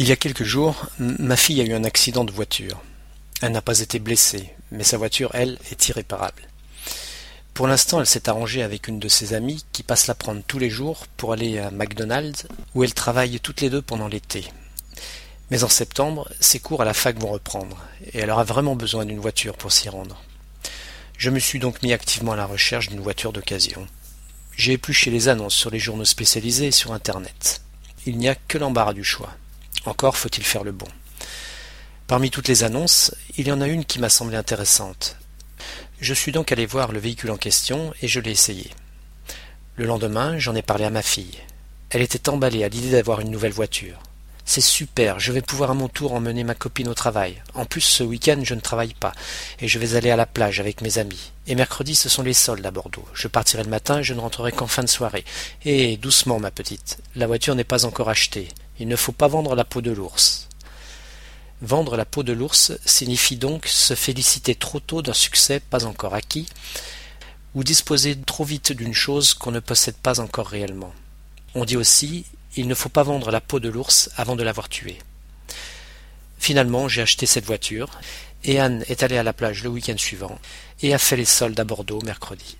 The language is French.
Il y a quelques jours, ma fille a eu un accident de voiture. Elle n'a pas été blessée, mais sa voiture, elle, est irréparable. Pour l'instant, elle s'est arrangée avec une de ses amies qui passe la prendre tous les jours pour aller à McDonald's, où elles travaillent toutes les deux pendant l'été. Mais en septembre, ses cours à la fac vont reprendre, et elle aura vraiment besoin d'une voiture pour s'y rendre. Je me suis donc mis activement à la recherche d'une voiture d'occasion. J'ai épluché les annonces sur les journaux spécialisés et sur Internet. Il n'y a que l'embarras du choix. Encore faut-il faire le bon. Parmi toutes les annonces, il y en a une qui m'a semblé intéressante. Je suis donc allé voir le véhicule en question et je l'ai essayé. Le lendemain, j'en ai parlé à ma fille. Elle était emballée à l'idée d'avoir une nouvelle voiture. C'est super, je vais pouvoir à mon tour emmener ma copine au travail. En plus, ce week-end, je ne travaille pas, et je vais aller à la plage avec mes amis. Et mercredi, ce sont les soldes à Bordeaux. Je partirai le matin je ne rentrerai qu'en fin de soirée. Et doucement, ma petite. La voiture n'est pas encore achetée. Il ne faut pas vendre la peau de l'ours. Vendre la peau de l'ours signifie donc se féliciter trop tôt d'un succès pas encore acquis, ou disposer trop vite d'une chose qu'on ne possède pas encore réellement. On dit aussi il ne faut pas vendre la peau de l'ours avant de l'avoir tué. Finalement, j'ai acheté cette voiture, et Anne est allée à la plage le week-end suivant, et a fait les soldes à Bordeaux mercredi.